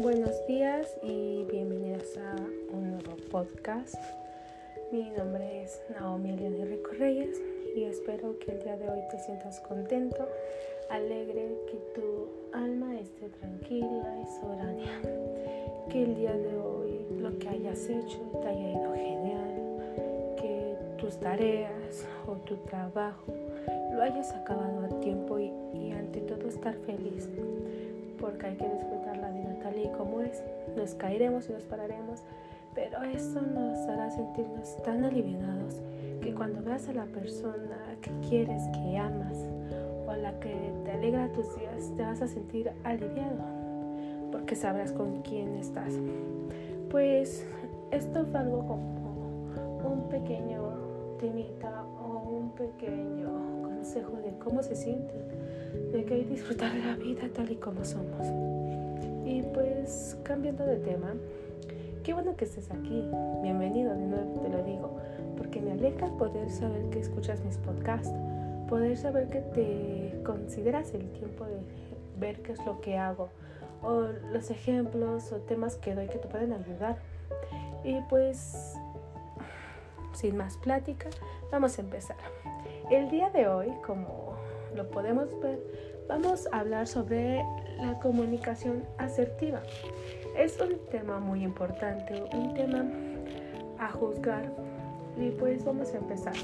Buenos días y bienvenidas a un nuevo podcast. Mi nombre es Naomi Eliana Rico Reyes y espero que el día de hoy te sientas contento, alegre, que tu alma esté tranquila y soberana. Que el día de hoy lo que hayas hecho te haya ido genial, que tus tareas o tu trabajo lo hayas acabado a tiempo y, y ante todo estar feliz porque hay que disfrutar tal y como es. Nos caeremos y nos pararemos, pero eso nos hará sentirnos tan aliviados que cuando veas a la persona que quieres, que amas, o a la que te alegra tus días, te vas a sentir aliviado, porque sabrás con quién estás. Pues esto fue algo como un pequeño temita o un pequeño consejo de cómo se siente de que disfrutar de la vida tal y como somos. Y pues cambiando de tema, qué bueno que estés aquí. Bienvenido de nuevo, te lo digo, porque me alegra poder saber que escuchas mis podcasts, poder saber que te consideras el tiempo de ver qué es lo que hago, o los ejemplos o temas que doy que te pueden ayudar. Y pues, sin más plática, vamos a empezar. El día de hoy, como lo podemos ver, vamos a hablar sobre la comunicación asertiva. Es un tema muy importante, un tema a juzgar y pues vamos a empezar.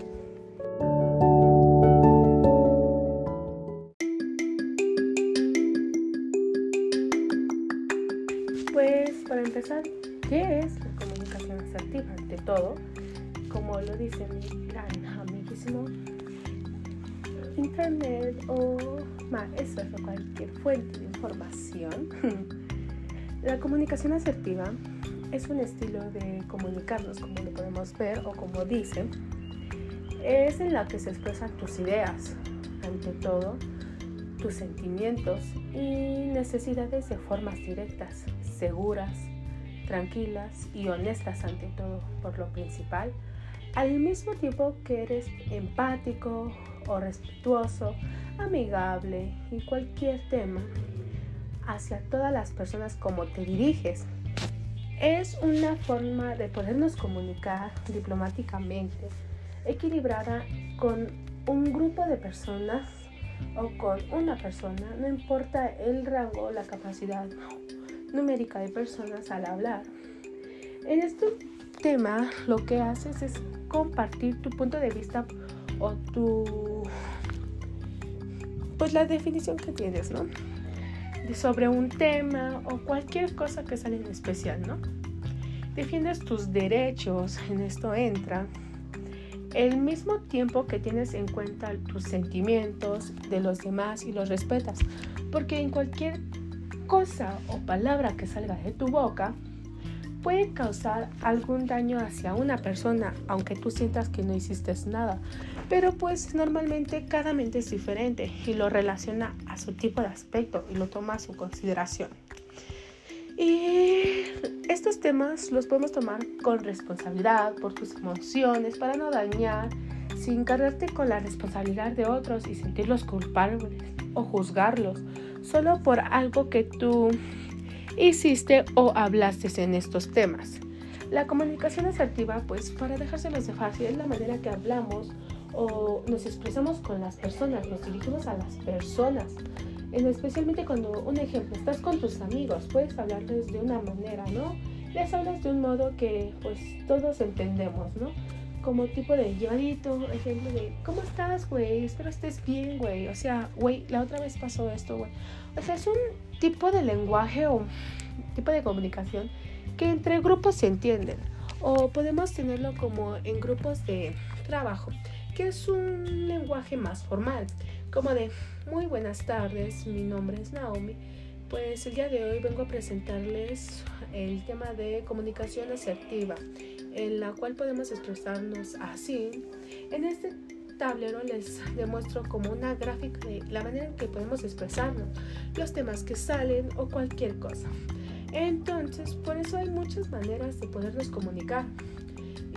Pues para empezar, ¿qué es la comunicación asertiva? Ante todo, como lo dice mi gran amiguísimo internet o eso es cualquier fuente de información. La comunicación asertiva es un estilo de comunicarnos, como lo podemos ver o como dicen. Es en la que se expresan tus ideas, ante todo, tus sentimientos y necesidades de formas directas, seguras, tranquilas y honestas ante todo, por lo principal, al mismo tiempo que eres empático o respetuoso, amigable y cualquier tema hacia todas las personas como te diriges. Es una forma de podernos comunicar diplomáticamente, equilibrada con un grupo de personas o con una persona, no importa el rango o la capacidad numérica de personas al hablar. En este tema lo que haces es compartir tu punto de vista o tu pues la definición que tienes, ¿no? sobre un tema o cualquier cosa que sale en especial, ¿no? Defiendes tus derechos, en esto entra el mismo tiempo que tienes en cuenta tus sentimientos de los demás y los respetas, porque en cualquier cosa o palabra que salga de tu boca, puede causar algún daño hacia una persona, aunque tú sientas que no hiciste nada. Pero pues normalmente cada mente es diferente y lo relaciona a su tipo de aspecto y lo toma a su consideración. Y estos temas los podemos tomar con responsabilidad por tus emociones para no dañar, sin cargarte con la responsabilidad de otros y sentirlos culpables o juzgarlos solo por algo que tú hiciste o hablaste en estos temas. La comunicación asertiva, pues para dejárselos de fácil, es la manera que hablamos o nos expresamos con las personas, nos dirigimos a las personas. En especialmente cuando, un ejemplo, estás con tus amigos, puedes hablarles de una manera, ¿no? Les hablas de un modo que pues todos entendemos, ¿no? Como tipo de llevadito, ejemplo de, ¿cómo estás, güey? Espero estés bien, güey. O sea, güey, la otra vez pasó esto, güey. O sea, es un tipo de lenguaje o tipo de comunicación que entre grupos se entienden. O podemos tenerlo como en grupos de trabajo, que es un lenguaje más formal, como de muy buenas tardes, mi nombre es Naomi. Pues el día de hoy vengo a presentarles el tema de comunicación asertiva, en la cual podemos expresarnos así. En este tablero les demuestro como una gráfica de la manera en que podemos expresarnos, los temas que salen o cualquier cosa. Entonces, por eso hay muchas maneras de podernos comunicar.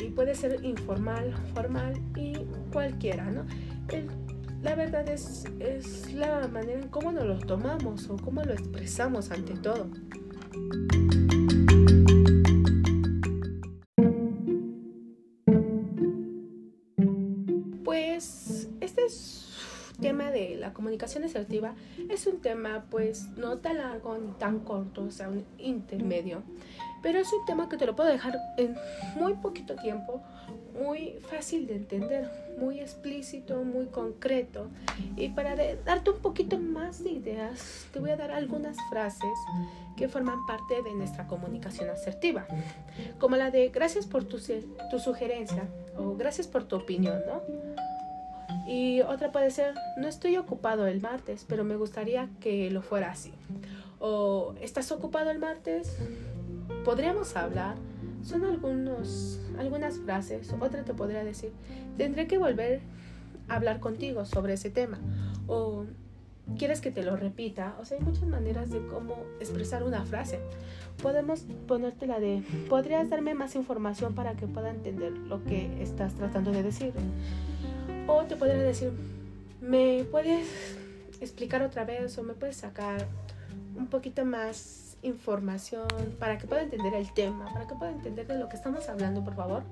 Y puede ser informal, formal y cualquiera, ¿no? La verdad es, es la manera en cómo nos lo tomamos o cómo lo expresamos ante todo. Pues este tema de la comunicación asertiva es un tema pues no tan largo ni tan corto, o sea, un intermedio, pero es un tema que te lo puedo dejar en muy poquito tiempo, muy fácil de entender, muy explícito, muy concreto. Y para darte un poquito más de ideas, te voy a dar algunas frases que forman parte de nuestra comunicación asertiva, como la de gracias por tu, tu sugerencia o gracias por tu opinión, ¿no? Y otra puede ser, no estoy ocupado el martes, pero me gustaría que lo fuera así. O, ¿estás ocupado el martes? Podríamos hablar. Son algunos, algunas frases. Otra te podría decir, tendré que volver a hablar contigo sobre ese tema. O, ¿quieres que te lo repita? O sea, hay muchas maneras de cómo expresar una frase. Podemos ponerte la de, ¿podrías darme más información para que pueda entender lo que estás tratando de decir? O te podría decir, ¿me puedes explicar otra vez o me puedes sacar un poquito más información para que pueda entender el tema, para que pueda entender de lo que estamos hablando, por favor?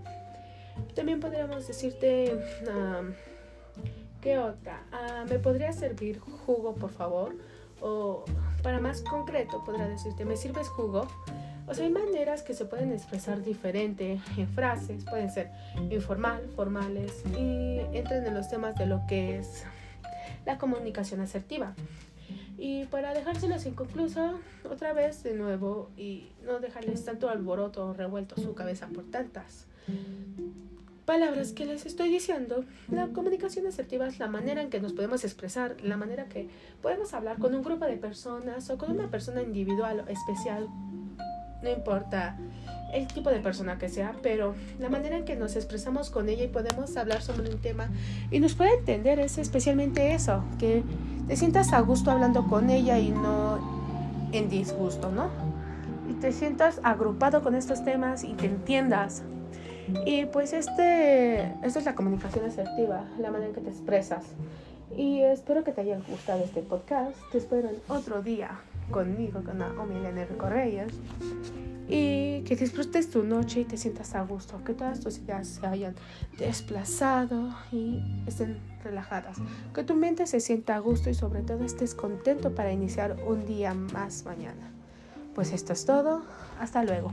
También podríamos decirte, ¿qué otra? Ah, ¿Me podría servir jugo, por favor? O para más concreto, podría decirte, ¿me sirves jugo? O sea, hay maneras que se pueden expresar diferente en frases, pueden ser informal, formales y entran en los temas de lo que es la comunicación asertiva. Y para dejárselos inconcluso, otra vez de nuevo, y no dejarles tanto alboroto o revuelto su cabeza por tantas palabras que les estoy diciendo, la comunicación asertiva es la manera en que nos podemos expresar, la manera que podemos hablar con un grupo de personas o con una persona individual o especial. No importa el tipo de persona que sea, pero la manera en que nos expresamos con ella y podemos hablar sobre un tema y nos puede entender es especialmente eso, que te sientas a gusto hablando con ella y no en disgusto, ¿no? Y te sientas agrupado con estos temas y te entiendas. Y pues este, esto es la comunicación asertiva, la manera en que te expresas. Y espero que te haya gustado este podcast. Te espero en otro día conmigo, con Naomi Elena Correyes. Y que disfrutes tu noche y te sientas a gusto, que todas tus ideas se hayan desplazado y estén relajadas. Que tu mente se sienta a gusto y sobre todo estés contento para iniciar un día más mañana. Pues esto es todo. Hasta luego.